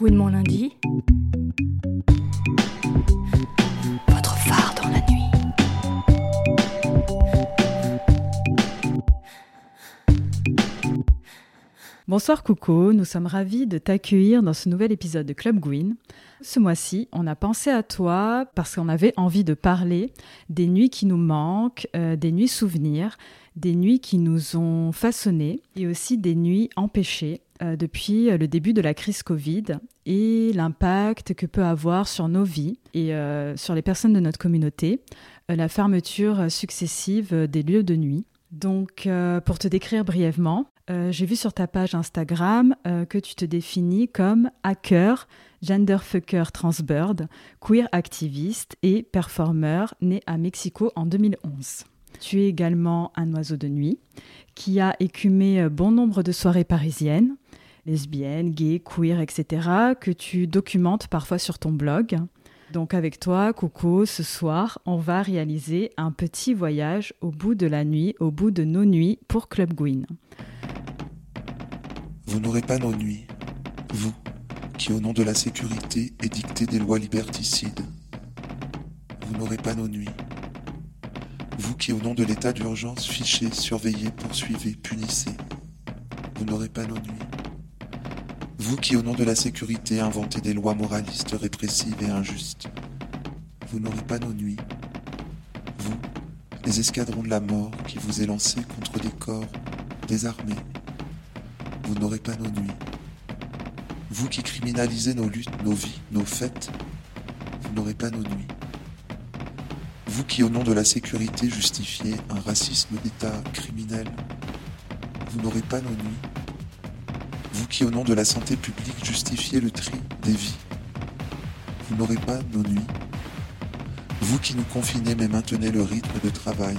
Mon lundi. Votre phare dans la nuit. Bonsoir Coco, nous sommes ravis de t'accueillir dans ce nouvel épisode de Club Gwyn. Ce mois-ci, on a pensé à toi parce qu'on avait envie de parler des nuits qui nous manquent, euh, des nuits souvenirs, des nuits qui nous ont façonnés et aussi des nuits empêchées depuis le début de la crise Covid et l'impact que peut avoir sur nos vies et euh, sur les personnes de notre communauté euh, la fermeture successive des lieux de nuit. Donc, euh, pour te décrire brièvement, euh, j'ai vu sur ta page Instagram euh, que tu te définis comme hacker, genderfucker transbird, queer activiste et performeur né à Mexico en 2011. Tu es également un oiseau de nuit qui a écumé euh, bon nombre de soirées parisiennes, lesbiennes, gays, queer, etc., que tu documentes parfois sur ton blog. Donc avec toi, Coco, ce soir, on va réaliser un petit voyage au bout de la nuit, au bout de nos nuits pour Club Gwyn. Vous n'aurez pas nos nuits, vous, qui au nom de la sécurité édictez des lois liberticides. Vous n'aurez pas nos nuits, vous qui au nom de l'état d'urgence fichez, surveillez, poursuivez, punissez. Vous n'aurez pas nos nuits. Vous qui au nom de la sécurité inventez des lois moralistes, répressives et injustes. Vous n'aurez pas nos nuits. Vous, les escadrons de la mort qui vous élancez contre des corps désarmés. Vous n'aurez pas nos nuits. Vous qui criminalisez nos luttes, nos vies, nos fêtes. Vous n'aurez pas nos nuits. Vous qui au nom de la sécurité justifiez un racisme d'État criminel. Vous n'aurez pas nos nuits. Vous qui au nom de la santé publique justifiez le tri des vies. Vous n'aurez pas nos nuits. Vous qui nous confinez mais maintenez le rythme de travail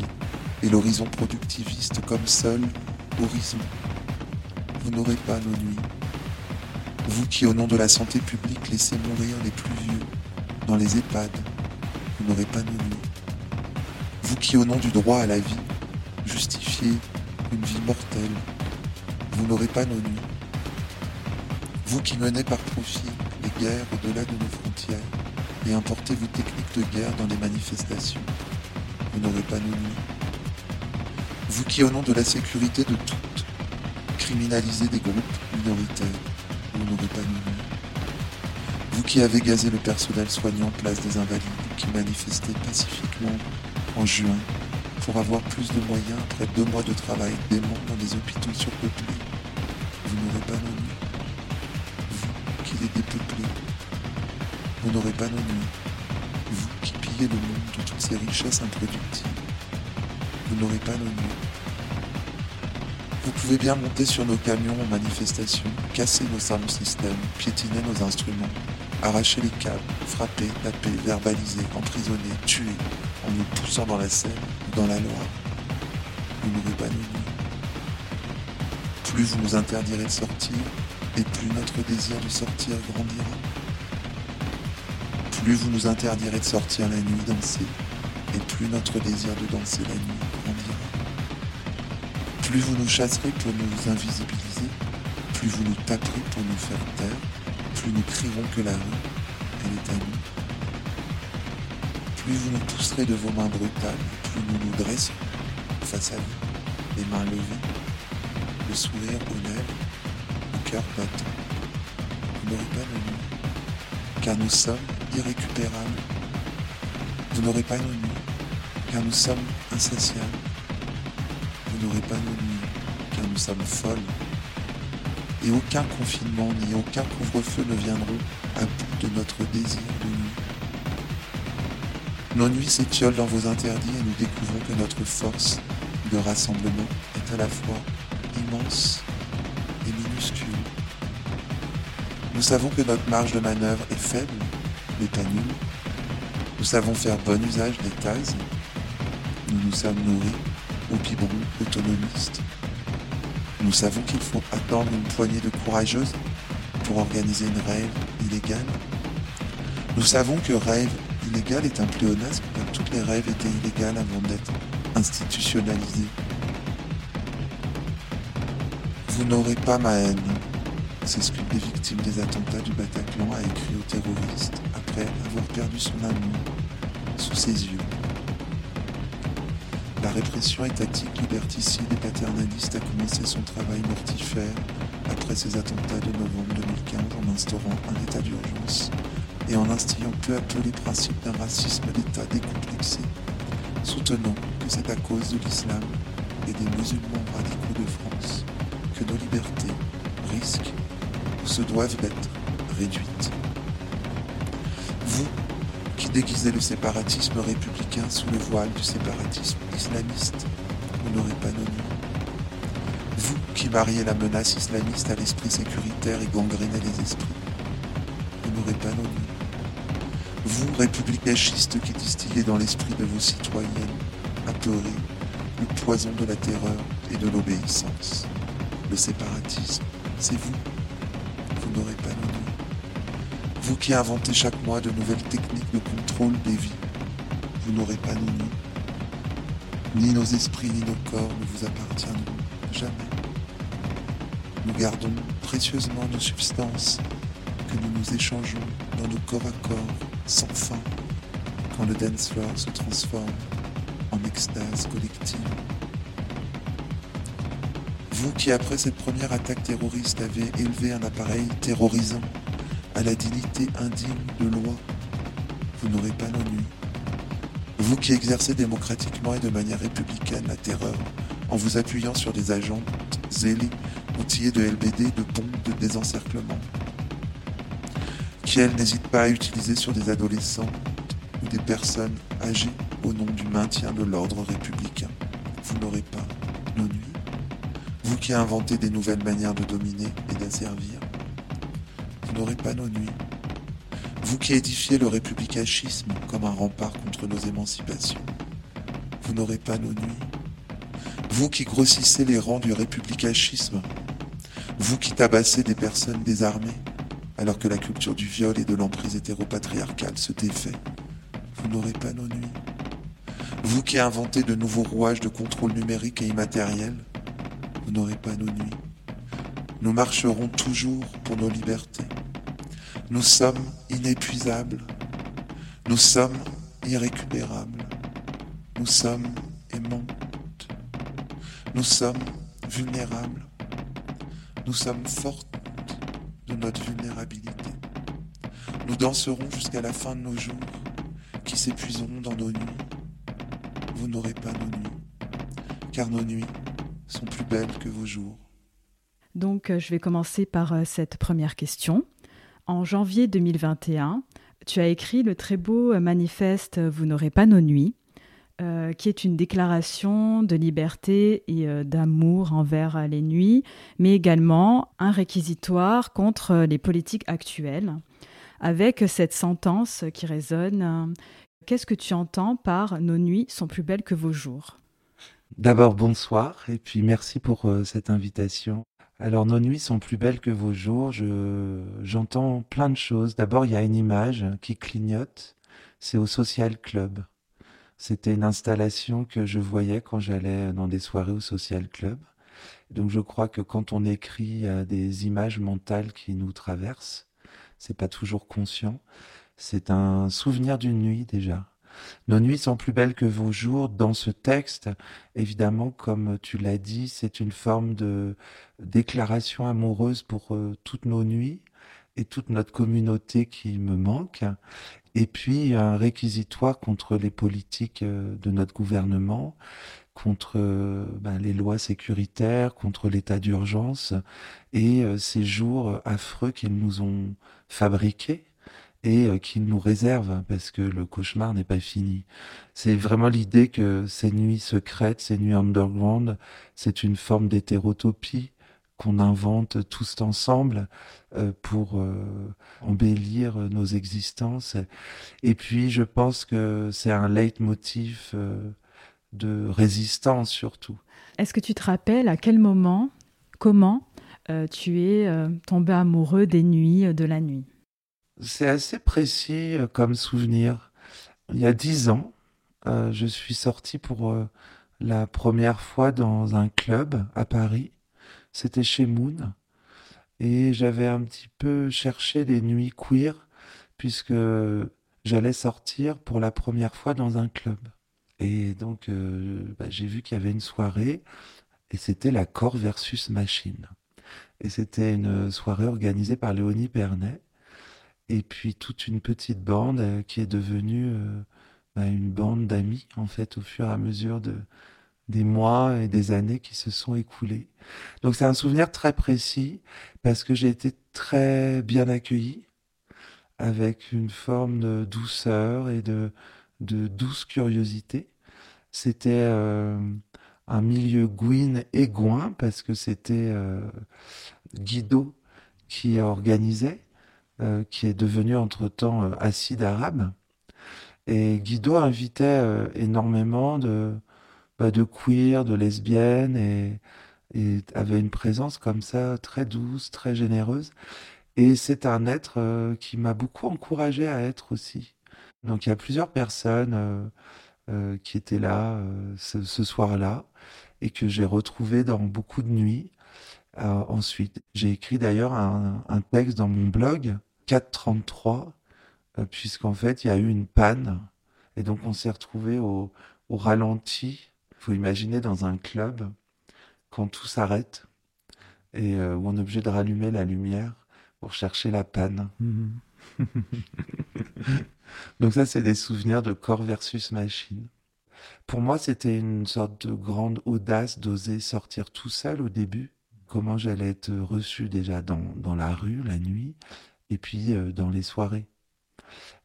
et l'horizon productiviste comme seul horizon. Vous n'aurez pas nos nuits. Vous qui au nom de la santé publique laissez mourir les plus vieux dans les EHPAD. Vous n'aurez pas nos nuits. Vous qui au nom du droit à la vie justifiez une vie mortelle. Vous n'aurez pas nos nuits. Vous qui menez par profit les guerres au-delà de nos frontières et importez vos techniques de guerre dans les manifestations, vous n'aurez pas nos nuits. Vous qui, au nom de la sécurité de toutes, criminalisez des groupes minoritaires, vous n'aurez pas nos nuits. Vous qui avez gazé le personnel soignant place des Invalides, qui manifestait pacifiquement en juin pour avoir plus de moyens après deux mois de travail dément dans des hôpitaux surpeuplés, vous n'aurez pas nos nuits qui les dépeuplez. Vous n'aurez pas nos nuits. Vous qui pillez le monde de toutes ces richesses improductives. Vous n'aurez pas nos nuits. Vous pouvez bien monter sur nos camions en manifestation, casser nos sound systems, piétiner nos instruments, arracher les câbles, frapper, taper, verbaliser, emprisonner, tuer, en nous poussant dans la Seine dans la Loire. Vous n'aurez pas nos nuits. Plus vous nous interdirez de sortir, et plus notre désir de sortir grandira. Plus vous nous interdirez de sortir la nuit danser, et plus notre désir de danser la nuit grandira. Plus vous nous chasserez pour nous invisibiliser, plus vous nous taperez pour nous faire taire, plus nous crierons que la rue, elle est à nous. Plus vous nous pousserez de vos mains brutales, plus nous nous dresserons face à vous, les mains levées, le sourire aux lèvres, le cœur battant. Vous n'aurez pas nos nuits, car nous sommes irrécupérables. Vous n'aurez pas nos nuits, car nous sommes insatiables. Vous n'aurez pas nos nuits, car nous sommes folles. Et aucun confinement ni aucun couvre-feu ne viendront à bout de notre désir de nuit. Nos nuits s'étiolent dans vos interdits et nous découvrons que notre force de rassemblement est à la fois immense et minuscule. Nous savons que notre marge de manœuvre est faible, mais pas nulle. Nous savons faire bon usage des cases. Nous nous sommes nourris au biberon autonomiste. Nous savons qu'il faut attendre une poignée de courageuses pour organiser une rêve illégale. Nous savons que rêve illégal est un pléonasme car toutes les rêves étaient illégales avant d'être institutionnalisées. Vous n'aurez pas ma haine. s'excuse des victimes des attentats du Bataclan, a écrit aux terroristes après avoir perdu son amour sous ses yeux. La répression étatique, liberticide et paternaliste a commencé son travail mortifère après ces attentats de novembre 2015 en instaurant un état d'urgence et en instillant peu à peu les principes d'un racisme d'État décomplexé, soutenant que c'est à cause de l'islam et des musulmans radicaux de France que nos libertés risquent ou se doivent d'être réduites. Vous, qui déguisez le séparatisme républicain sous le voile du séparatisme islamiste, vous n'aurez pas nos nuits. Vous qui mariez la menace islamiste à l'esprit sécuritaire et gangrénez les esprits, vous n'aurez pas nos nuits. Vous, république qui distillez dans l'esprit de vos citoyennes, apeurées, le poison de la terreur et de l'obéissance. Le séparatisme, c'est vous. Vous n'aurez pas nos nuits. Vous qui inventez chaque mois de nouvelles techniques de contrôle des vies, vous n'aurez pas nos nuits. Ni nos esprits ni nos corps ne vous appartiendront jamais. Nous gardons précieusement nos substances que nous nous échangeons dans nos corps à corps sans fin quand le dance floor se transforme en extase collective. Vous qui, après cette première attaque terroriste, avez élevé un appareil terrorisant à la dignité indigne de loi, vous n'aurez pas nuits. Vous qui exercez démocratiquement et de manière républicaine la terreur en vous appuyant sur des agents zélés, outillés de LBD, de bombes de désencerclement, n'hésitent pas à utiliser sur des adolescents ou des personnes âgées au nom du maintien de l'ordre républicain. Vous n'aurez pas nos nuits. Vous qui inventez des nouvelles manières de dominer et d'asservir, vous n'aurez pas nos nuits. Vous qui édifiez le républicanisme comme un rempart contre nos émancipations, vous n'aurez pas nos nuits. Vous qui grossissez les rangs du républicanisme, vous qui tabassez des personnes désarmées, alors que la culture du viol et de l'emprise hétéropatriarcale se défait, vous n'aurez pas nos nuits. Vous qui inventez de nouveaux rouages de contrôle numérique et immatériel, vous n'aurez pas nos nuits. Nous marcherons toujours pour nos libertés. Nous sommes inépuisables. Nous sommes irrécupérables. Nous sommes aimantes. Nous sommes vulnérables. Nous sommes fortes de notre vulnérabilité. Nous danserons jusqu'à la fin de nos jours, qui s'épuiseront dans nos nuits. Vous n'aurez pas nos nuits, car nos nuits sont plus belles que vos jours. Donc, euh, je vais commencer par euh, cette première question. En janvier 2021, tu as écrit le très beau euh, manifeste Vous n'aurez pas nos nuits, euh, qui est une déclaration de liberté et euh, d'amour envers euh, les nuits, mais également un réquisitoire contre les politiques actuelles, avec cette sentence qui résonne. Qu'est-ce que tu entends par Nos nuits sont plus belles que vos jours D'abord, bonsoir, et puis merci pour cette invitation. Alors, nos nuits sont plus belles que vos jours. Je, j'entends plein de choses. D'abord, il y a une image qui clignote. C'est au Social Club. C'était une installation que je voyais quand j'allais dans des soirées au Social Club. Donc, je crois que quand on écrit des images mentales qui nous traversent. C'est pas toujours conscient. C'est un souvenir d'une nuit déjà. Nos nuits sont plus belles que vos jours. Dans ce texte, évidemment, comme tu l'as dit, c'est une forme de déclaration amoureuse pour euh, toutes nos nuits et toute notre communauté qui me manque. Et puis un réquisitoire contre les politiques euh, de notre gouvernement, contre euh, ben, les lois sécuritaires, contre l'état d'urgence et euh, ces jours affreux qu'ils nous ont fabriqués et qu'ils nous réservent parce que le cauchemar n'est pas fini. C'est vraiment l'idée que ces nuits secrètes, ces nuits underground, c'est une forme d'hétérotopie qu'on invente tous ensemble euh, pour euh, embellir nos existences. Et puis, je pense que c'est un leitmotiv euh, de résistance surtout. Est-ce que tu te rappelles à quel moment, comment euh, tu es euh, tombé amoureux des nuits, euh, de la nuit? C'est assez précis euh, comme souvenir. Il y a dix ans, euh, je suis sorti pour euh, la première fois dans un club à Paris. C'était chez Moon. Et j'avais un petit peu cherché des nuits queer, puisque j'allais sortir pour la première fois dans un club. Et donc, euh, bah, j'ai vu qu'il y avait une soirée, et c'était la corps versus machine. Et c'était une soirée organisée par Léonie Pernet, et puis toute une petite bande euh, qui est devenue euh, bah, une bande d'amis, en fait, au fur et à mesure de, des mois et des années qui se sont écoulés. Donc c'est un souvenir très précis parce que j'ai été très bien accueilli avec une forme de douceur et de, de douce curiosité. C'était euh, un milieu gouin et gouin parce que c'était euh, Guido qui organisait, euh, qui est devenu entre-temps acide arabe. Et Guido invitait énormément de, bah, de queer, de lesbiennes, et, avait une présence comme ça très douce, très généreuse. Et c'est un être euh, qui m'a beaucoup encouragé à être aussi. Donc il y a plusieurs personnes euh, euh, qui étaient là ce, soir-là et que j'ai retrouvé dans beaucoup de nuits. ensuite, j'ai écrit d'ailleurs un, texte dans mon blog 433 puisqu'en fait il y a eu une panne et donc on s'est retrouvé au ralenti faut imaginer dans un club, quand tout s'arrête, et euh, où on est obligé de rallumer la lumière pour chercher la panne. Mhm. Donc ça, c'est des souvenirs de corps versus machine. Pour moi, c'était une sorte de grande audace d'oser sortir tout seul au début. Comment j'allais être reçu déjà dans, dans la rue, la nuit, et puis euh, dans les soirées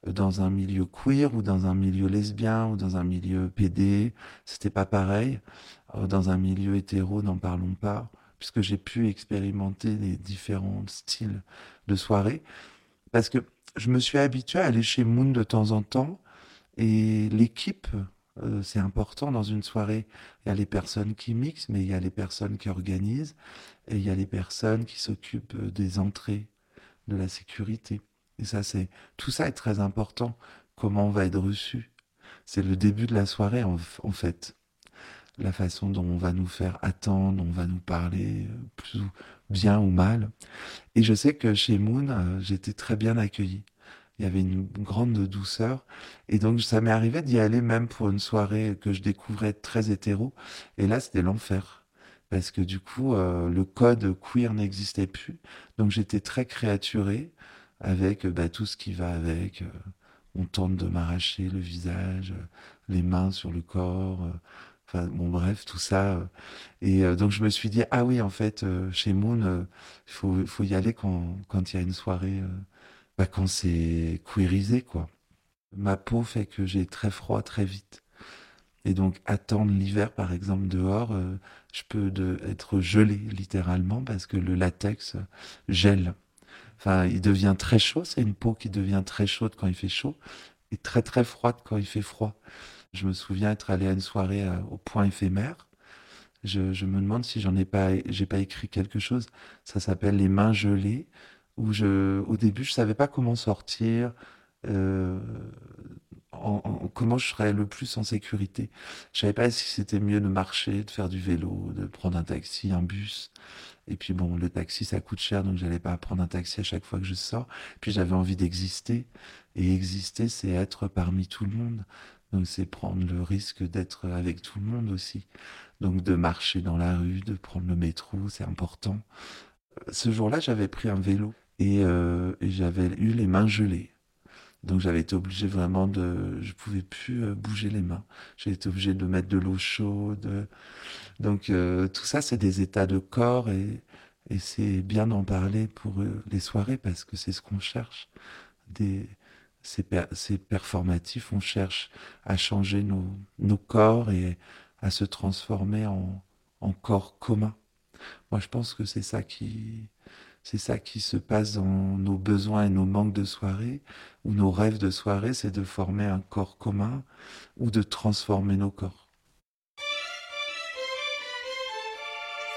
dans un milieu queer ou dans un milieu lesbien ou dans un milieu PD, c'était pas pareil. Euh, dans un milieu hétéro, n'en parlons pas, puisque j'ai pu expérimenter les différents styles de soirée. Parce que je me suis habitué à aller chez Moon de temps en temps et l'équipe, euh, c'est important dans une soirée. Il y a les personnes qui mixent, mais il y a les personnes qui organisent et il y a les personnes qui s'occupent des entrées, de la sécurité. Et ça, c'est tout ça est très important. Comment on va être reçu C'est le début de la soirée en, fait. La façon dont on va nous faire attendre, on va nous parler euh, plus bien ou mal. Et je sais que chez Moon, euh, j'étais très bien accueilli. Il y avait une grande douceur. Et donc, ça m'est arrivé d'y aller même pour une soirée que je découvrais très hétéro. Et là, c'était l'enfer. Parce que du coup, euh, le code queer n'existait plus. Donc, j'étais très créaturé avec bah, tout ce qui va avec. Euh, on tente de m'arracher le visage, euh, les mains sur le corps. Euh, enfin, bon, bref, tout ça. Et donc, je me suis dit, ah oui, en fait, chez Moon, il faut, faut y aller quand, il y a une soirée, bah, quand c'est queerisé, quoi. Ma peau fait que j'ai très froid très vite. Et donc, attendre l'hiver, par exemple, dehors, je peux être gelé, littéralement, parce que le latex gèle. Enfin, il devient très chaud. C'est une peau qui devient très chaude quand il fait chaud et très très froide quand il fait froid. Je me souviens être allé à une soirée euh, au point éphémère. Je, me demande si j'en ai pas, j'ai pas écrit quelque chose. Ça s'appelle les mains gelées. Où je, au début, je savais pas comment sortir. Euh, comment je serais le plus en sécurité. Je savais pas si c'était mieux de marcher, de faire du vélo, de prendre un taxi, un bus. Et puis bon, le taxi, ça coûte cher, donc j'allais pas prendre un taxi à chaque fois que je sors. Puis j'avais envie d'exister. Et exister, c'est être parmi tout le monde. Donc c'est prendre le risque d'être avec tout le monde aussi. Donc de marcher dans la rue, de prendre le métro, c'est important. Ce jour-là, j'avais pris un vélo et, euh, et j'avais eu les mains gelées. Donc j'avais été obligé vraiment de, je pouvais plus euh, bouger les mains. J'ai été obligé de mettre de l'eau chaude. Donc euh, tout ça, c'est des états de corps et, c'est bien d'en parler pour euh, les soirées parce que c'est ce qu'on cherche. Des, c'est, performatif, on cherche à changer nos, nos corps et à se transformer en, en corps commun. Moi, je pense que c'est ça qui, c'est ça qui se passe dans nos besoins et nos manques de soirée, ou nos rêves de soirée, c'est de former un corps commun ou de transformer nos corps.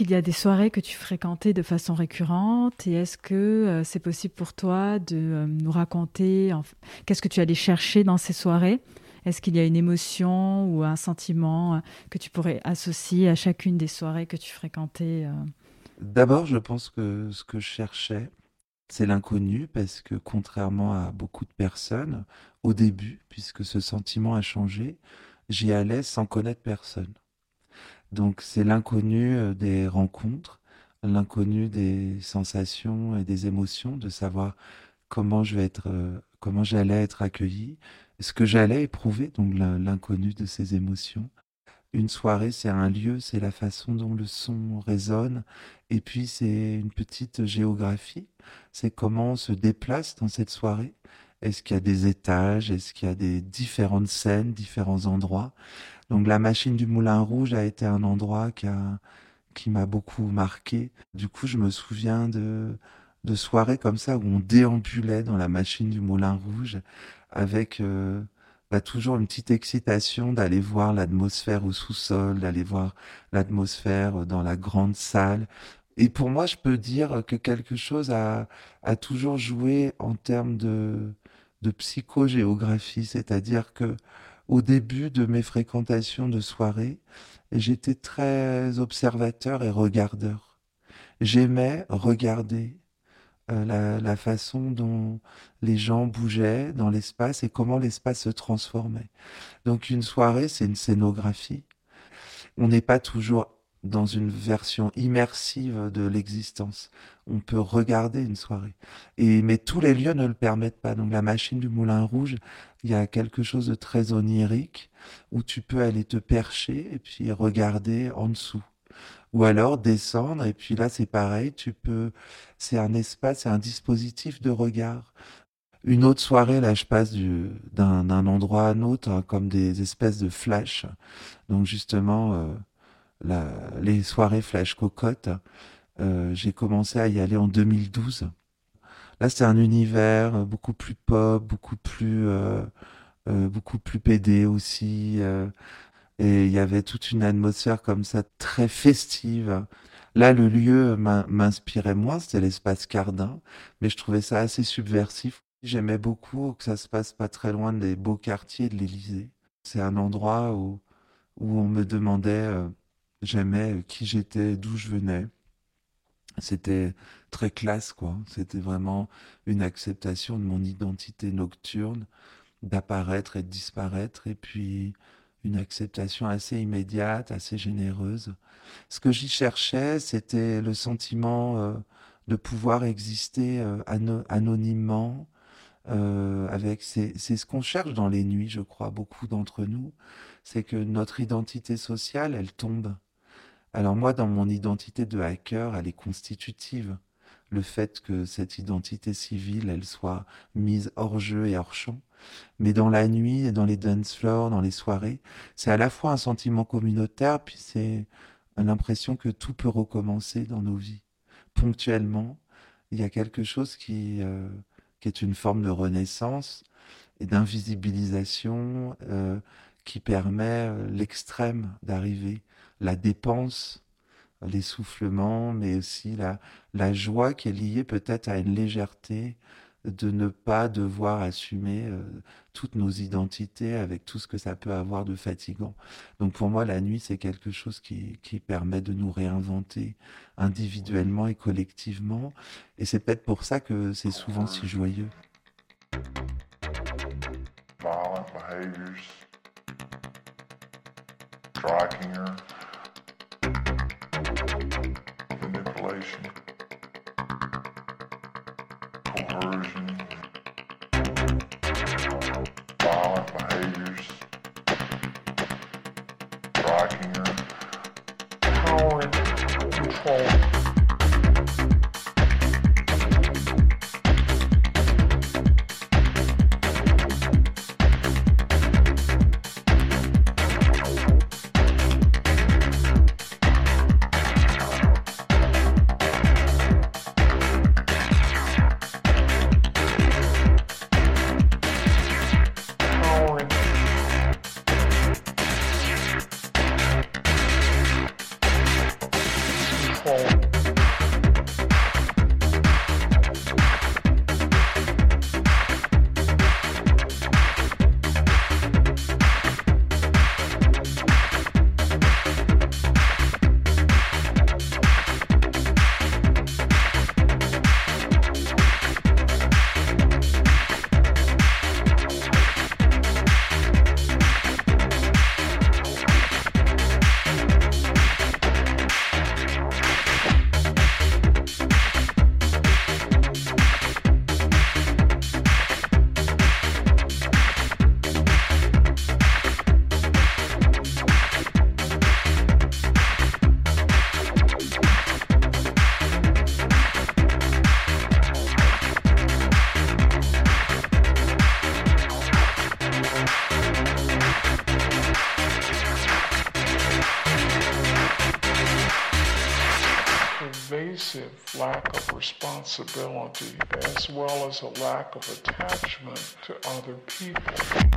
qu'il y a des soirées que tu fréquentais de façon récurrente et est-ce que euh, c'est possible pour toi de euh, nous raconter qu'est-ce que tu allais chercher dans ces soirées? Est-ce qu'il y a une émotion ou un sentiment euh, que tu pourrais associer à chacune des soirées que tu fréquentais D'abord, je pense que ce que je cherchais, c'est l'inconnu, parce que contrairement à beaucoup de personnes, au début, puisque ce sentiment a changé, j'y allais sans connaître personne. Donc c'est l'inconnu euh, des rencontres l'inconnu des sensations et des émotions, de savoir comment je vais être, euh, comment j'allais être accueilli, ce que j'allais éprouver, donc l'inconnu de ces émotions. Une soirée, c'est un lieu, c'est la façon dont le son résonne, et puis c'est une petite géographie, c'est comment on se déplace dans cette soirée. Est-ce qu'il y a des étages Est-ce qu'il y a des différentes scènes, différents endroits? Donc la machine du Moulin Rouge a été un endroit qui a qui m'a beaucoup marqué. Du coup, je me souviens de de soirées comme ça où on déambulait dans la machine du Moulin Rouge avec euh, bah, toujours une petite excitation d'aller voir l'atmosphère au sous-sol, d'aller voir l'atmosphère dans la grande salle. Et pour moi, je peux dire que quelque chose a, a toujours joué en termes de, de psychogéographie, c'est-à-dire que au début de mes fréquentations de soirées, j'étais très observateur et regardeur. J'aimais regarder euh, la, la, façon dont les gens bougeaient dans l'espace et comment l'espace se transformait. Donc une soirée, c'est une scénographie. On n'est pas toujours dans une version immersive de l'existence. On peut regarder une soirée. Et, mais tous les lieux ne le permettent pas. Donc la machine du Moulin Rouge, il y a quelque chose de très onirique où tu peux aller te percher et puis regarder en dessous. Ou alors descendre et puis là c'est pareil, tu peux, c'est un espace, c'est un dispositif de regard. Une autre soirée, là, je passe d'un endroit à un autre, hein, comme des espèces de flashs. Donc justement, euh, les soirées flash cocotte. Euh, j'ai commencé à y aller en 2012. Là, c'est un univers beaucoup plus pop, beaucoup plus, euh, euh, beaucoup plus pédé aussi. et il y avait toute une atmosphère comme ça, très festive. Là, le lieu m'inspirait moins, c'était l'espace Cardin, mais je trouvais ça assez subversif. J'aimais beaucoup que ça se passe pas très loin des beaux quartiers de l'Élysée. C'est un endroit où, où on me demandait J'aimais qui j'étais, d'où je venais. C'était très classe, quoi. C'était vraiment une acceptation de mon identité nocturne, d'apparaître et de disparaître, et puis une acceptation assez immédiate, assez généreuse. Ce que j'y cherchais, c'était le sentiment euh, de pouvoir exister euh, anonymement. Euh, avec c'est ce qu'on cherche dans les nuits, je crois, beaucoup d'entre nous, c'est que notre identité sociale, elle tombe. Alors moi, dans mon identité de hacker, elle est constitutive. Le fait que cette identité civile, elle soit mise hors jeu et hors champ. Mais dans la nuit et dans les dance floors, dans les soirées, c'est à la fois un sentiment communautaire, puis c'est l'impression que tout peut recommencer dans nos vies. Ponctuellement, il y a quelque chose qui, euh, qui est une forme de renaissance et d'invisibilisation euh, qui permet euh, l'extrême d'arriver la dépense, l'essoufflement, mais aussi la, joie qui est liée peut-être à une légèreté de ne pas devoir assumer euh, toutes nos identités avec tout ce que ça peut avoir de fatigant. Donc pour moi, la nuit, c'est quelque chose qui, permet de nous réinventer individuellement et collectivement. Et c'est peut-être pour ça que c'est souvent si joyeux. Violent. manipulation, coercion, violent behaviors, power, control. Responsibility as well as a lack of attachment to other people.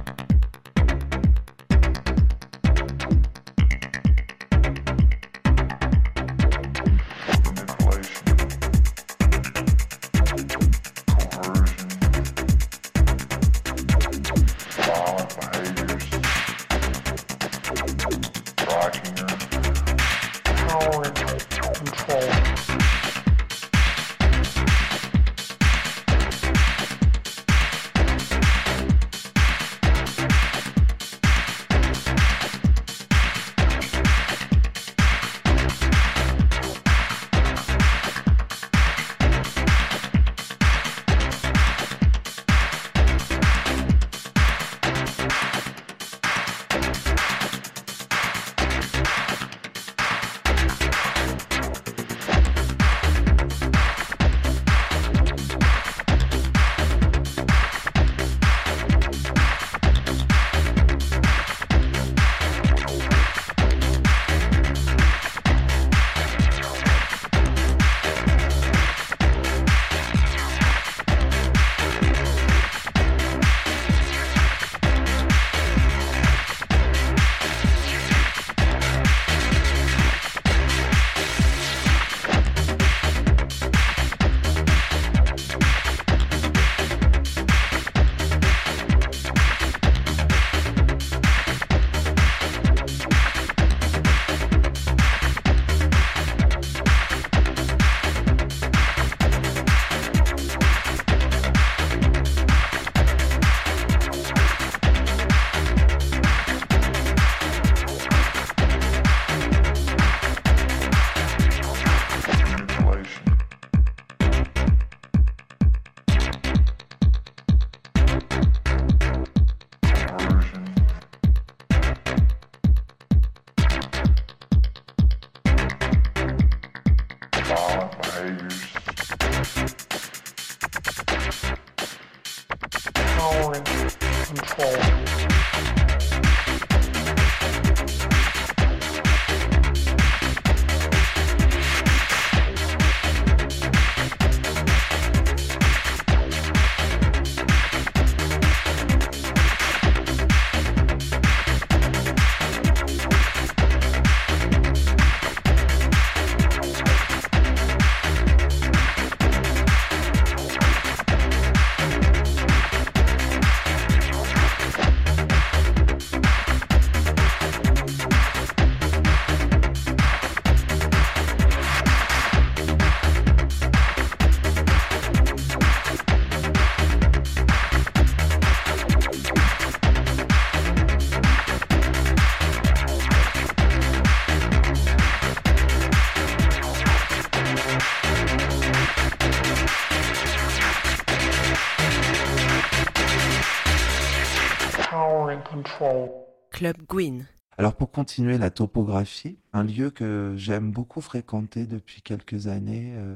Alors pour continuer la topographie, un lieu que j'aime beaucoup fréquenter depuis quelques années, euh,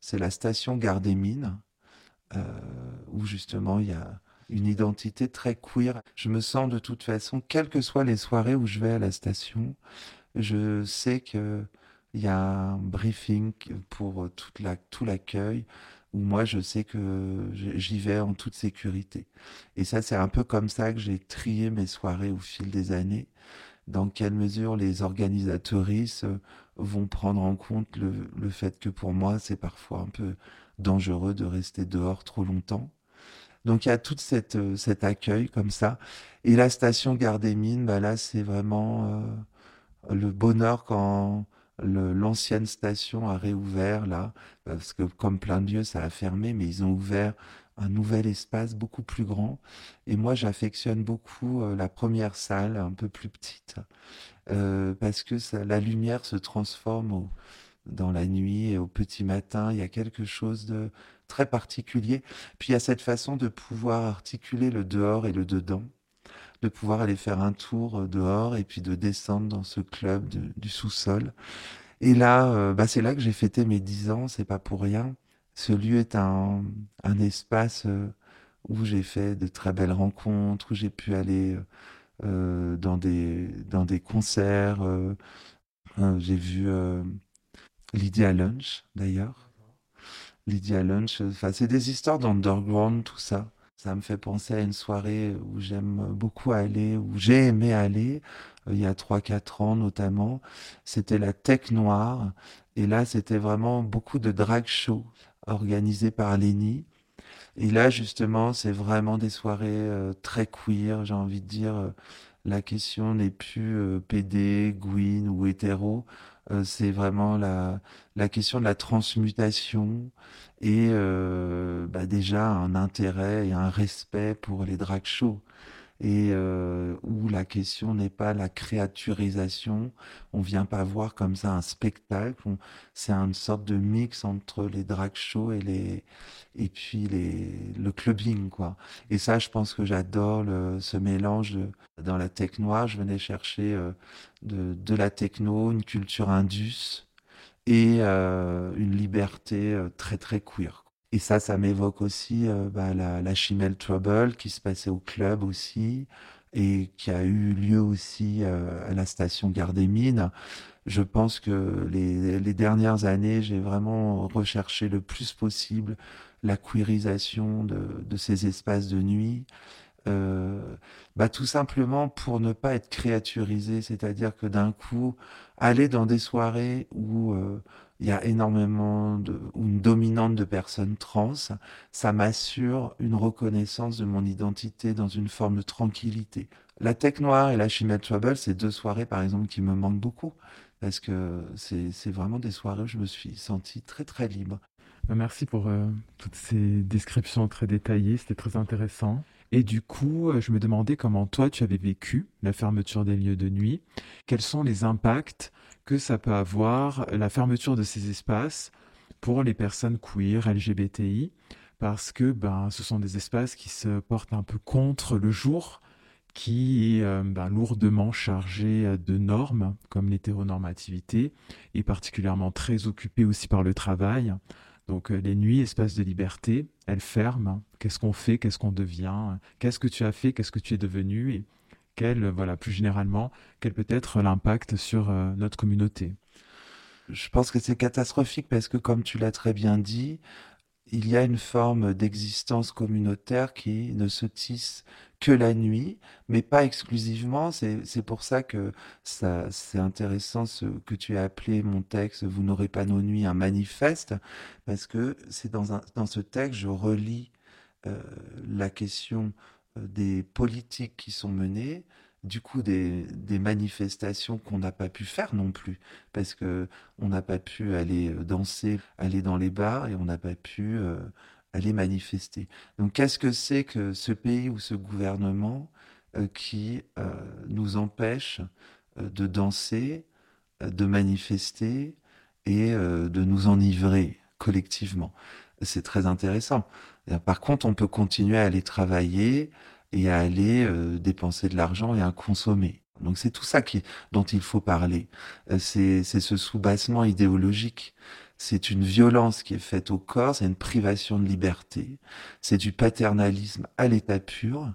c'est la station Gare des Mines, euh, où justement il y a une identité très queer. Je me sens de toute façon, quelles que soient les soirées où je vais à la station, je sais que il y a un briefing pour tout l'accueil, où moi je sais que j'y vais en toute sécurité. Et ça, c'est un peu comme ça que j'ai trié mes soirées au fil des années dans quelle mesure les organisatrices euh, vont prendre en compte le, le fait que pour moi, c'est parfois un peu dangereux de rester dehors trop longtemps. Donc il y a tout cette, euh, cet accueil comme ça. Et la station Mines, bah là, c'est vraiment euh, le bonheur quand l'ancienne station a réouvert là, parce que comme plein de lieux, ça a fermé, mais ils ont ouvert un nouvel espace beaucoup plus grand. Et moi, j'affectionne beaucoup euh, la première salle, un peu plus petite, euh, parce que ça- la lumière se transforme au- dans la nuit et au petit matin. Il y a quelque chose de très particulier. Puis il y a cette façon de pouvoir articuler le dehors et le dedans, de pouvoir aller faire un tour euh, dehors et puis de descendre dans ce club du sous-sol. Et là, euh, bah, c'est là que j'ai fêté mes 10 ans, c'est pas pour rien. Ce lieu est un, un espace euh, où j'ai fait de très belles rencontres, où j'ai pu aller dans des, dans des concerts. j'ai vu Lydia Lunch, d'ailleurs. Lydia Lunch, c'est des histoires d'underground, tout ça. Ça me fait penser à une soirée où j'aime beaucoup aller, où j'ai aimé aller, euh, il y a 3-4 ans notamment. C'était la Tech Noire. Et là, c'était vraiment beaucoup de drag show organisé par Lenny. Et là, justement, c'est vraiment des soirées euh, très queer, j'ai envie de dire. euh, la question n'est plus PD, Gwyn ou hétéro. Euh, c'est vraiment la, la question de la transmutation et euh, bah, déjà un intérêt et un respect pour les drag shows. Et euh, où la question n'est pas la créaturisation, on vient pas voir comme ça un spectacle, c'est une sorte de mix entre les drag shows et les et puis les le clubbing quoi. Et ça, je pense que j'adore ce mélange de- dans la tech noire. Je venais chercher euh, de, de la techno, une culture indus et euh, une liberté euh, très très queer. Et ça, ça m'évoque aussi euh, bah, la, la Chimel Trouble qui se passait au club aussi et qui a eu lieu aussi euh, à la station Gare des Mines. Je pense que les, les dernières années, j'ai vraiment recherché le plus possible la queerisation de, de ces espaces de nuit. Euh, bah, tout simplement pour ne pas être créaturisé, c'est-à-dire que d'un coup, aller dans des soirées où euh, il y a énormément de, une dominante de personnes trans, ça m'assure une reconnaissance de mon identité dans une forme de tranquillité. La Tech Noire et la Chimel Trouble, c'est deux soirées, par exemple, qui me manquent beaucoup, parce que c'est vraiment des soirées où je me suis senti très, très libre. Merci pour euh, toutes ces descriptions très détaillées, c'était très intéressant. Et du coup, euh, je me demandais comment toi tu avais vécu la fermeture des lieux de nuit. Quels sont les impacts que ça peut avoir, la fermeture de ces espaces pour les personnes queer, LGBTI, parce que ben, ce sont des espaces qui se portent un peu contre le jour, qui est euh, ben, lourdement chargé de normes, comme l'hétéronormativité, et particulièrement très occupé aussi par le travail. Donc euh, les nuits, espace de liberté, elles ferment. Qu'est-ce qu'on fait? Qu'est-ce qu'on devient? Qu'est-ce que tu as fait? Qu'est-ce que tu es devenu? Quel, euh, voilà, plus généralement, quel peut être l'impact sur euh, notre communauté Je pense que c'est catastrophique parce que, comme tu l'as très bien dit, il y a une forme d'existence communautaire qui ne se tisse que la nuit, mais pas exclusivement. C'est, pour ça que ça, c'est intéressant ce que tu as appelé mon texte Vous n'aurez pas nos nuits, un manifeste, parce que c'est dans dans ce texte, je relis euh, la question des politiques qui sont menées, du coup des, manifestations qu'on n'a pas pu faire non plus, parce que on n'a pas pu aller euh, danser, aller dans les bars et on n'a pas pu euh, aller manifester. Donc qu'est-ce que c'est que ce pays ou ce gouvernement euh, qui nous empêche de danser, de manifester et de nous enivrer collectivement? C'est très intéressant. Et Par contre, on peut continuer à aller travailler et à aller euh, dépenser de l'argent et à consommer. Donc c'est tout ça qui, dont il faut parler. Euh, C'est c'est ce soubassement idéologique. C'est une violence qui est faite au corps, c'est une privation de liberté, c'est du paternalisme à l'état pur.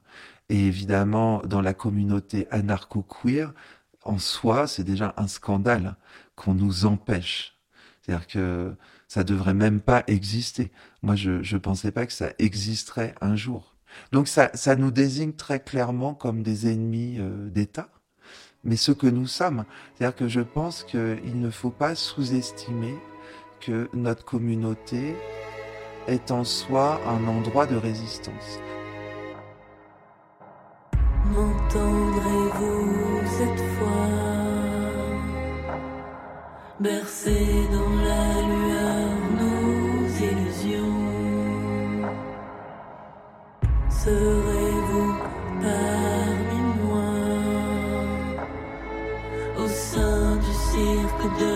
Et évidemment, dans la communauté anarcho-queer, en soi, c'est déjà un scandale qu'on nous empêche. C'est-à-dire que ça devrait même pas exister. Moi, je je pensais pas que ça existerait un jour. Donc ça, ça nous désigne très clairement comme des ennemis euh, d'État, mais ce que nous sommes. C'est-à-dire que je pense qu'il ne faut pas sous-estimer que notre communauté est en soi un endroit de résistance. M'entendrez-vous cette fois? Bercer dans la lueur nos illusions. Serez-vous parmi moi au sein du cirque de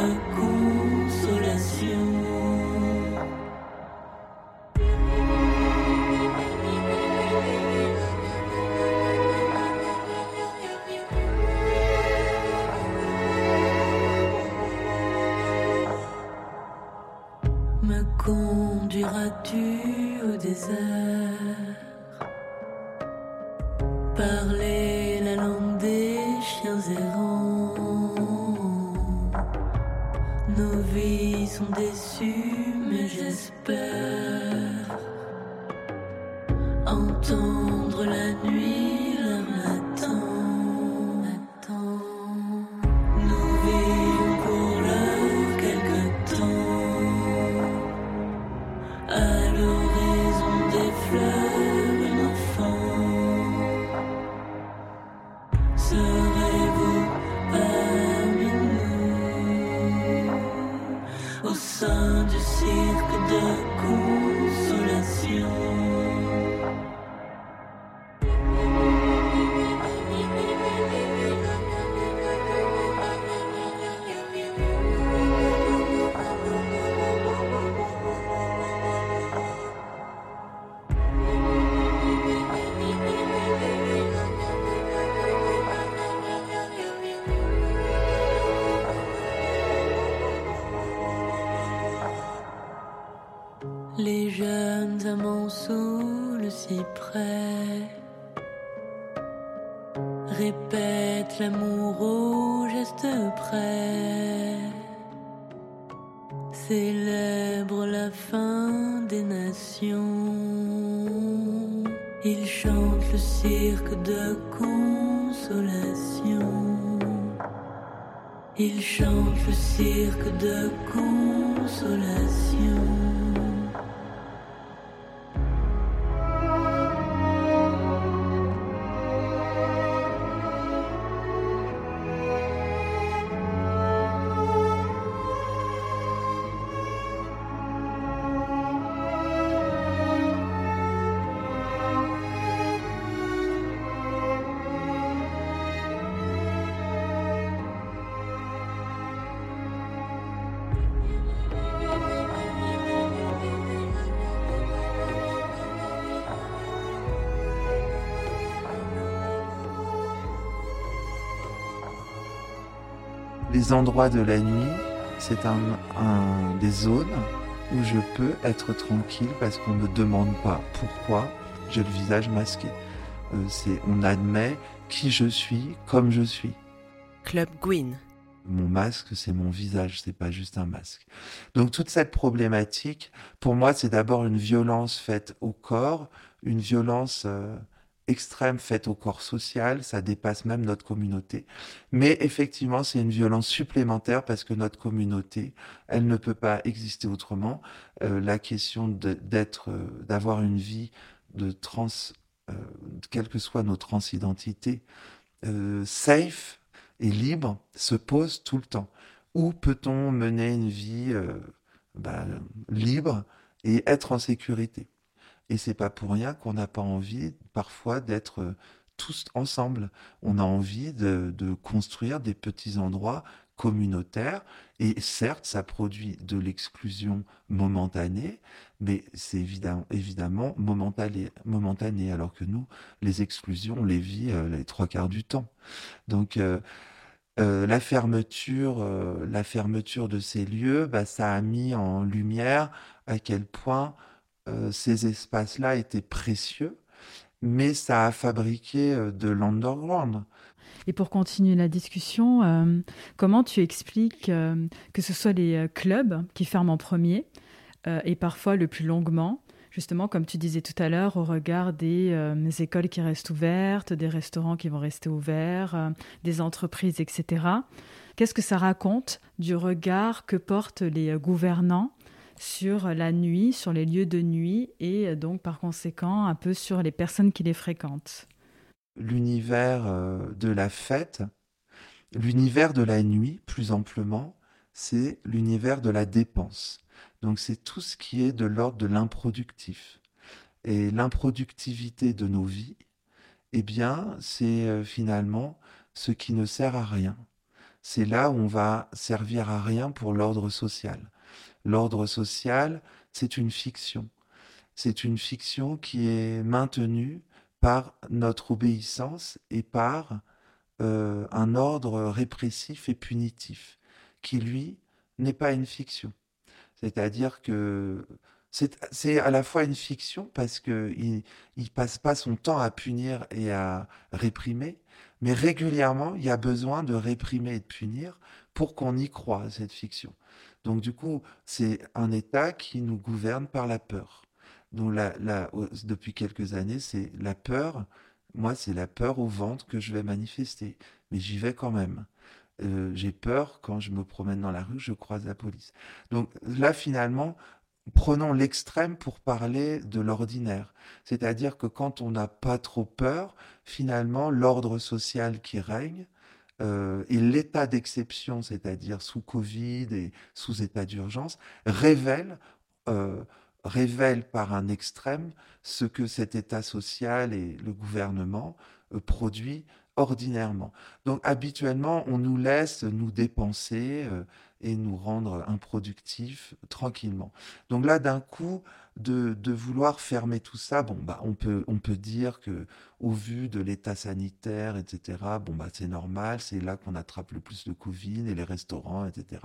Ils chantent le cirque de consolation. Ils chantent le cirque de consolation. Les endroits de la nuit, c'est un, un des zones où je peux être tranquille parce qu'on ne me demande pas pourquoi j'ai le visage masqué. Euh, c'est, on admet qui je suis comme je suis. Club Gwyn. Mon masque, c'est mon visage, c'est pas juste un masque. Donc toute cette problématique, pour moi, c'est d'abord une violence faite au corps, une violence euh, extrême faite au corps social, ça dépasse même notre communauté. Mais effectivement, c'est une violence supplémentaire parce que notre communauté, elle ne peut pas exister autrement. Euh, la question d'être, euh, d'avoir une vie de trans, euh, quelle que soit nos transidentités, euh, safe et libre, se pose tout le temps. Où peut-on mener une vie euh, bah, libre et être en sécurité? Et c'est pas pour rien qu'on n'a pas envie parfois d'être euh, tous ensemble. On a envie de, construire des petits endroits communautaires et certes, ça produit de l'exclusion momentanée, mais c'est évidemment, évidemment momentané, momentané, alors que nous, les exclusions, on les vit euh, les trois quarts du temps. Donc, euh, la fermeture, la fermeture de ces lieux, bah, ça a mis en lumière à quel point ces espaces-là étaient précieux, mais ça a fabriqué euh, de l'underground. Et pour continuer la discussion, euh, comment tu expliques euh, que ce soit les euh, clubs qui ferment en premier euh, et parfois le plus longuement, justement comme tu disais tout à l'heure, au regard des euh, écoles qui restent ouvertes, des restaurants qui vont rester ouverts, euh, des entreprises, etc. Qu'est-ce que ça raconte du regard que portent les euh, gouvernants sur la nuit, sur les lieux de nuit et euh, donc par conséquent un peu sur les personnes qui les fréquentent L'univers euh, de la fête, l'univers de la nuit, plus amplement, c'est l'univers de la dépense. Donc c'est tout ce qui est de l'ordre de l'improductif. Et l'improductivité de nos vies, eh bien, c'est euh, finalement ce qui ne sert à rien. C'est là où on va servir à rien pour l'ordre social. L'ordre social, c'est une fiction. C'est une fiction qui est maintenue par notre obéissance et par euh, un ordre répressif et punitif, qui lui n'est pas une fiction. C'est-à-dire que c'est à la fois une fiction parce que il, passe pas son temps à punir et à réprimer, mais régulièrement il y a besoin de réprimer et de punir pour qu'on y croie à cette fiction. Donc du coup, c'est un État qui nous gouverne par la peur. Donc la, la- depuis quelques années, c'est la peur. Moi, c'est la peur au ventre que je vais manifester. Mais j'y vais quand même. Euh, j'ai peur quand je me promène dans la rue, je croise la police. Donc là, finalement, prenons l'extrême pour parler de l'ordinaire. C'est-à-dire que quand on n'a pas trop peur, finalement, l'ordre social qui règne euh, et l'état d'exception, c'est-à-dire sous Covid et sous état d'urgence, révèle, euh, révèle par un extrême ce que cet état social et le gouvernement euh, produit ordinairement. Donc habituellement, on nous laisse nous dépenser euh, et nous rendre improductifs tranquillement. Donc là, d'un coup, de, vouloir fermer tout ça, bon, bah, on peut, on peut dire que au vu de l'état sanitaire, etc., bon, bah, c'est normal, c'est là qu'on attrape le plus de Covid et les restaurants, etc.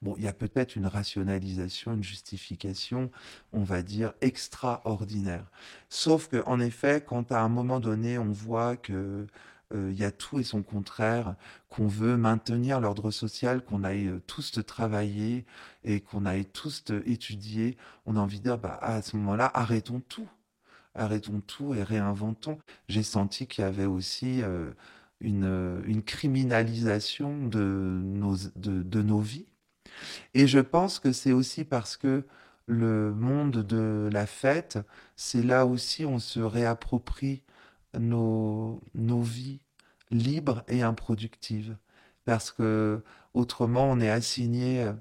Bon, il y a peut-être une rationalisation, une justification, on va dire, extraordinaire. Sauf que, en effet, quand à un moment donné, on voit que il y a tout et son contraire, qu'on veut maintenir l'ordre social, qu'on aille euh, tous travailler et qu'on aille tous étudier, on a envie de dire, bah, à ce moment-là, arrêtons tout. Arrêtons tout et réinventons. J'ai senti qu'il y avait aussi euh, une, euh, une criminalisation de nos, de nos vies. Et je pense que c'est aussi parce que le monde de la fête, c'est là aussi on se réapproprie nos, nos vies libres et improductives. Parce que autrement, on est assigné, euh,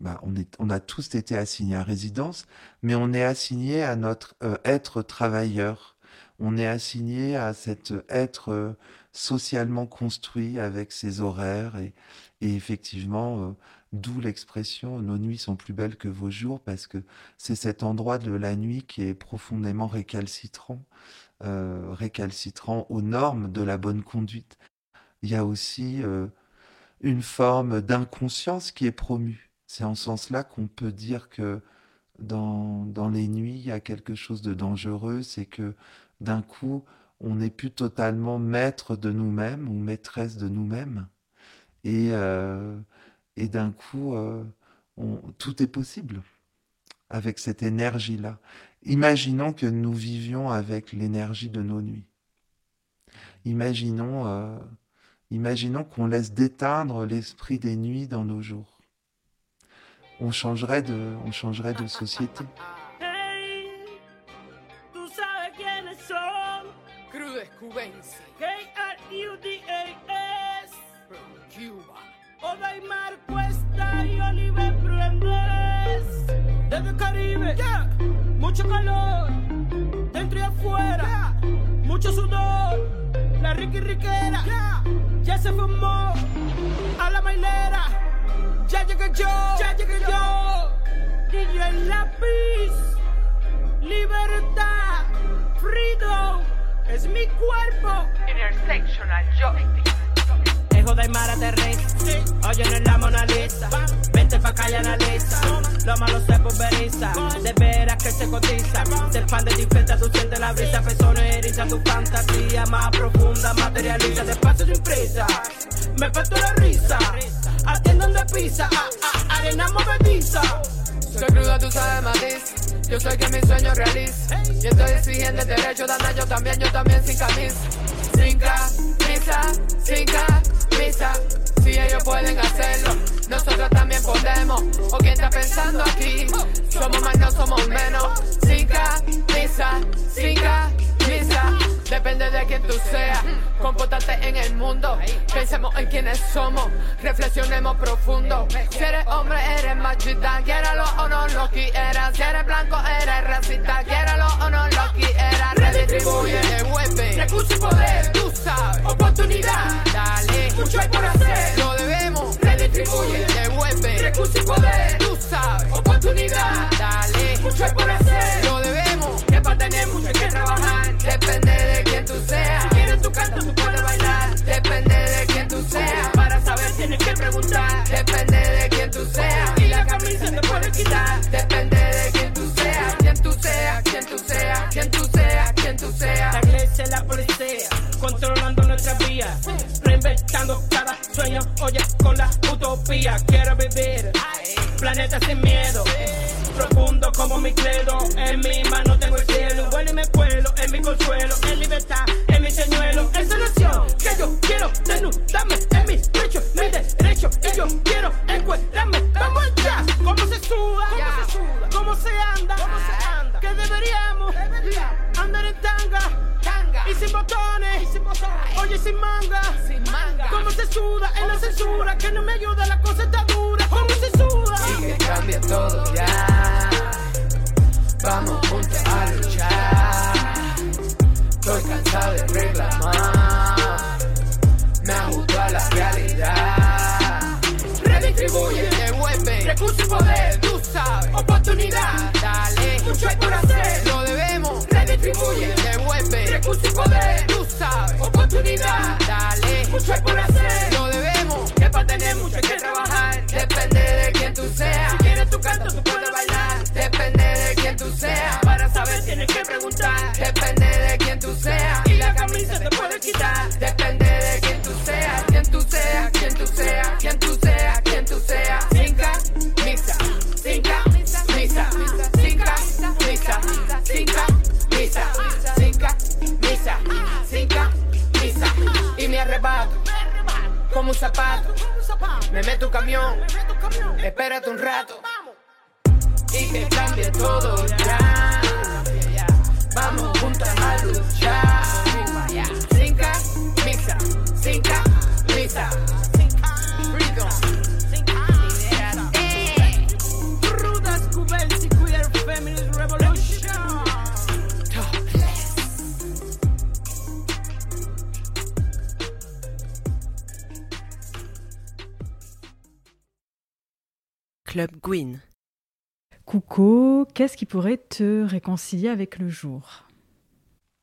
bah, on, est, on a tous été assignés à résidence, mais on est assigné à notre euh, être travailleur. On est assigné à cet être euh, socialement construit avec ses horaires et, effectivement, d'où l'expression nos nuits sont plus belles que vos jours parce que c'est cet endroit de la nuit qui est profondément récalcitrant, euh, récalcitrant aux normes de la bonne conduite. Il y a aussi euh, une forme d'inconscience qui est promue. C'est en ce sens-là qu'on peut dire que dans, les nuits, il y a quelque chose de dangereux, c'est que d'un coup, on n'est plus totalement maître de nous-mêmes ou maîtresse de nous-mêmes. Et, euh, d'un coup, tout est possible avec cette énergie-là. Imaginons que nous vivions avec l'énergie de nos nuits. Imaginons, euh, imaginons qu'on laisse déteindre l'esprit des nuits dans nos jours. On changerait de, on changerait de société. Cuba. Mucho calor, dentro y afuera. Mucho sudor, la rica y riquera. Ya se fumó a la mailera. Ya llegué yo, ya llegué yo. yo. DJ Lápiz, libertad, freedom. Es mi cuerpo. Intersectional Joy. Hijo de Mara Teresa, oye no es la Mona Lisa, vente pa' acá y analiza, lo malo se pulveriza, de veras que se cotiza, se expande disfruta, tú sientes la brisa, personas eriza tu fantasía más profunda, materializa, despacio sin prisa, me peto la risa, atiendan de pizza, ah, ah, arena movediza. Soy crudo, tú sabes matiz. Yo soy que mi sueño realiza. Yo estoy exigiendo el derecho de andar yo también, yo también sin camisa. Sin camisa, sin camisa. Si ellos pueden hacerlo, nosotros también podemos. ¿O quién está pensando aquí? Somos más, no somos menos. Sin camisa, sin. Depende de quién tú seas. Compórtate en el mundo. Pensemos en quiénes somos. Reflexionemos profundo. Si eres hombre, eres machista. Quiéralo o no lo quieras. Si eres blanco, eres racista. Quiéralo o no lo quieras. Redistribuye, devuelve. Recurso y poder, tú sabes. Oportunidad, dale. Mucho hay por hacer. Lo debemos. Redistribuye, devuelve. Recurso y poder, tú sabes. Oportunidad, dale. Mucho hay por hacer. Lo debemos. Para tener mucho que trabajar. Depende de quién tú seas. Si quieres tu canto, tú puedes bailar. Depende de quién tú seas. Para saber tienes que preguntar. Depende de quién tú seas. Y la camisa te puede quitar. Depende de quién tú seas. Quién tú seas, quién tú seas, quién tú seas, quién tú seas. La iglesia la policía, controlando nuestras vías, reinventando cada sueño, oye, con la utopía, quiero vivir planeta sin miedo. Profundo como mi credo, en mi mano tengo el cielo. Vuelo y me cuelo, en mi consuelo, en libertad, en mi señuelo, en solución. Que yo quiero desnudarme en mi pecho, mi derecho. Y yo quiero encuadrarme. Vamos allá, cómo se suda, cómo se suda, cómo se anda, cómo se anda. Que deberíamos andar en tanga. Y sin botones, oye sin manga, sin manga. Cómo se suda en la censura, que no me ayuda, la cosa está dura. Cómo se suda. Cambie todo ya. Vamos juntos a luchar. Estoy cansado de reclamar. Me meto un camión. Espérate un rato. Y que cambie todo ya. Coucou, qu'est-ce qui pourrait te réconcilier avec le jour?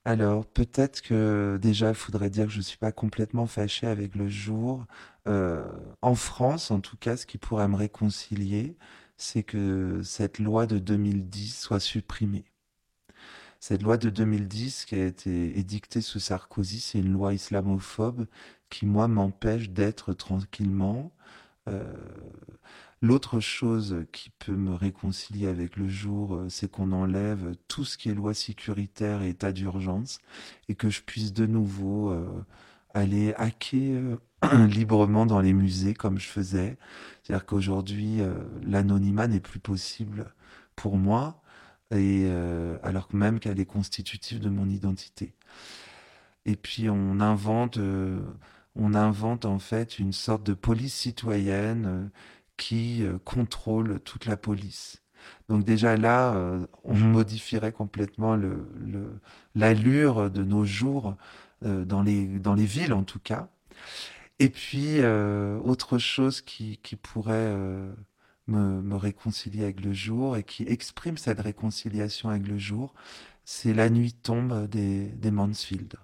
Alors, peut-être que déjà, il faudrait dire que je ne suis pas complètement fâché avec le jour. Euh, en France, en tout cas, ce qui pourrait me réconcilier, c'est que cette loi de 2010 soit supprimée. Cette loi de 2010 qui a été édictée sous Sarkozy, c'est une loi islamophobe qui, moi, m'empêche d'être tranquillement. Euh, L'autre chose qui peut me réconcilier avec le jour, euh, c'est qu'on enlève tout ce qui est loi sécuritaire et état d'urgence et que je puisse de nouveau euh, aller hacker euh, librement dans les musées comme je faisais. C'est-à-dire qu'aujourd'hui, l'anonymat n'est plus possible pour moi, et alors même qu'elle est constitutive de mon identité. Et puis on invente, on invente en fait une sorte de police citoyenne qui euh, contrôle toute la police. Donc déjà là, euh, on modifierait complètement le, le- l'allure de nos jours euh, dans les, dans les villes en tout cas. Et puis euh, autre chose qui, qui pourrait euh, me, me réconcilier avec le jour et qui exprime cette réconciliation avec le jour, c'est La nuit tombe des, des Mansfield.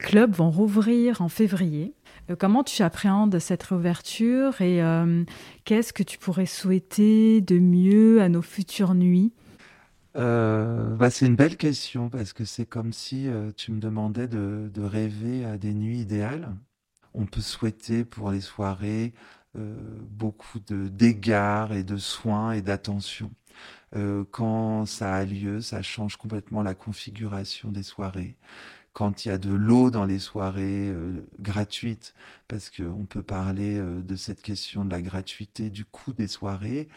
Clubs vont rouvrir en février. Euh, comment tu appréhendes cette réouverture et euh, qu'est-ce que tu pourrais souhaiter de mieux à nos futures nuits? Euh, bah, c'est une belle question parce que c'est comme si tu me demandais de, rêver à des nuits idéales. On peut souhaiter pour les soirées beaucoup de d'égards et de soins et d'attention. Quand ça a lieu, ça change complètement la configuration des soirées. Quand il y a de l'eau dans les soirées euh, gratuites, parce qu'on peut parler euh, de cette question de la gratuité du coût des soirées,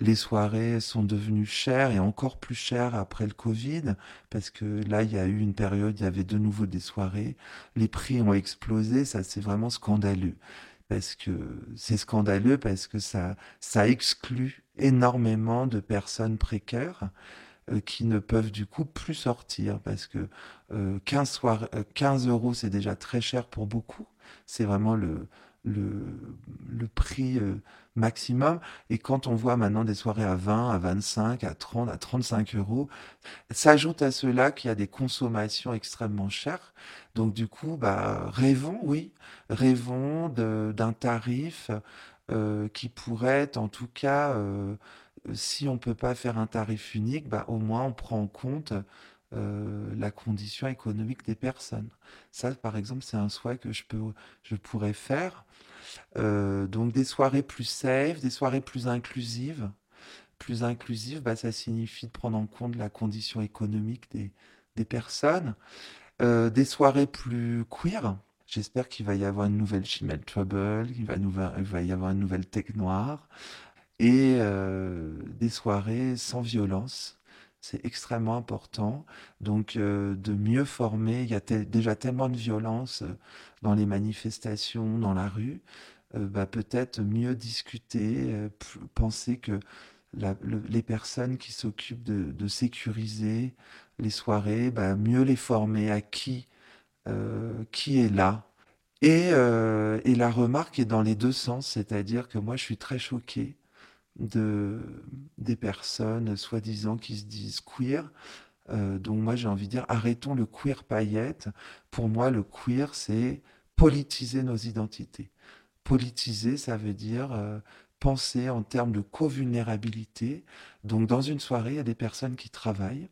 les soirées sont devenues chères et encore plus chères après le Covid, parce que là, il y a eu une période, il y avait de nouveau des soirées, les prix ont explosé, ça c'est vraiment scandaleux. Parce que c'est scandaleux parce que ça, ça exclut énormément de personnes précaires qui ne peuvent du coup plus sortir parce que euh, 15, soir- euh, 15 euros c'est déjà très cher pour beaucoup. C'est vraiment le, le, le prix euh, maximum. Et quand on voit maintenant des soirées à 20, à 25, à 30, à 35 euros, s'ajoute à cela qu'il y a des consommations extrêmement chères. Donc du coup, bah, rêvons, oui, rêvons d'un tarif euh, qui pourrait être en tout cas, euh, si on peut pas faire un tarif unique, bah, au moins on prend en compte euh, la condition économique des personnes. Ça, par exemple, c'est un souhait que je peux, je pourrais faire. Euh, donc des soirées plus safe, des soirées plus inclusives. Plus inclusives, bah, ça signifie de prendre en compte la condition économique des, des personnes. Euh, des soirées plus queer. J'espère qu'il va y avoir une nouvelle Chimel Trouble, qu'il va, il va y avoir une nouvelle Tech Noire. Et euh, des soirées sans violence. C'est extrêmement important. Donc, euh, de mieux former. Il y a déjà tellement de violence euh, dans les manifestations, dans la rue. Bah, peut-être mieux discuter, penser que les personnes qui s'occupent de, sécuriser les soirées, bah, mieux les former à qui, qui est là. Et, et la remarque est dans les deux sens, c'est-à-dire que moi je suis très choqué de, des personnes soi-disant qui se disent queer. Euh, donc moi j'ai envie de dire arrêtons le queer paillette. Pour moi le queer c'est politiser nos identités. Politiser ça veut dire euh, penser en termes de co-vulnérabilité. Donc dans une soirée il y a des personnes qui travaillent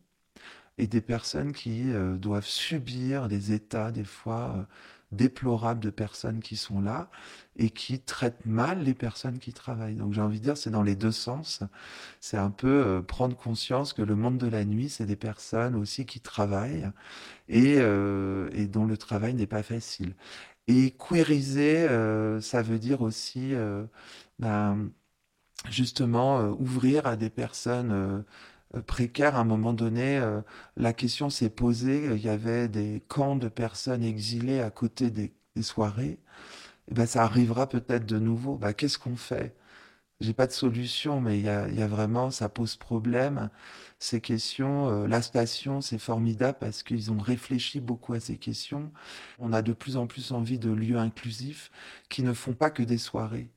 et des personnes qui euh, doivent subir des états des fois déplorables de personnes qui sont là et qui traitent mal les personnes qui travaillent. Donc j'ai envie de dire, c'est dans les deux sens. C'est un peu euh, prendre conscience que le monde de la nuit, c'est des personnes aussi qui travaillent et, euh, et dont le travail n'est pas facile. Et queeriser, euh, ça veut dire aussi ben, justement ouvrir à des personnes euh, euh, précaires. À un moment donné, euh, la question s'est posée. Il y avait des camps de personnes exilées à côté des, soirées. Et ben, ça arrivera peut-être de nouveau. Ben, qu'est-ce qu'on fait? J'ai pas de solution, mais il y a, y a vraiment, ça pose problème, ces questions. Euh, la station, c'est formidable parce qu'ils ont réfléchi beaucoup à ces questions. On a de plus en plus envie de lieux inclusifs qui ne font pas que des soirées,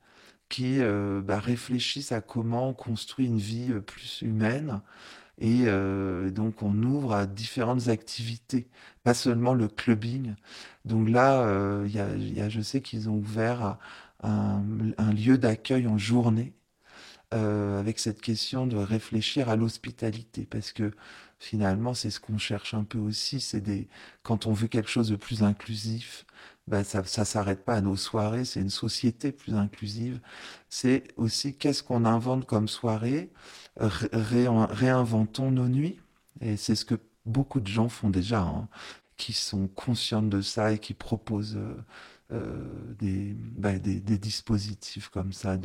qui euh, bah, réfléchissent à comment on construit une vie euh, plus humaine. Et euh, donc on ouvre à différentes activités, pas seulement le clubbing. Donc là, euh, y a, je sais qu'ils ont ouvert un, lieu d'accueil en journée avec cette question de réfléchir à l'hospitalité, parce que finalement, c'est ce qu'on cherche un peu aussi, c'est quand on veut quelque chose de plus inclusif, ben ça, ça s'arrête pas à nos soirées, c'est une société plus inclusive. C'est aussi qu'est-ce qu'on invente comme soirée, Ré- réin- réinventons nos nuits, et c'est ce que beaucoup de gens font déjà, hein, qui sont conscients de ça et qui proposent euh, euh, des, bah, des, des dispositifs comme ça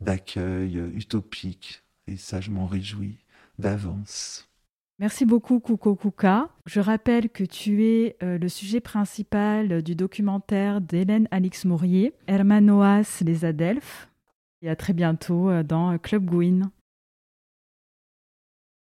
d'accueil utopique. Et ça, je m'en réjouis d'avance. Merci beaucoup, Kuko Kuka. Je rappelle que tu es euh, le sujet principal du documentaire d'Hélène Alix Mourier, Hermanoas les Adelphes. Et à très bientôt euh, dans Club Gouin.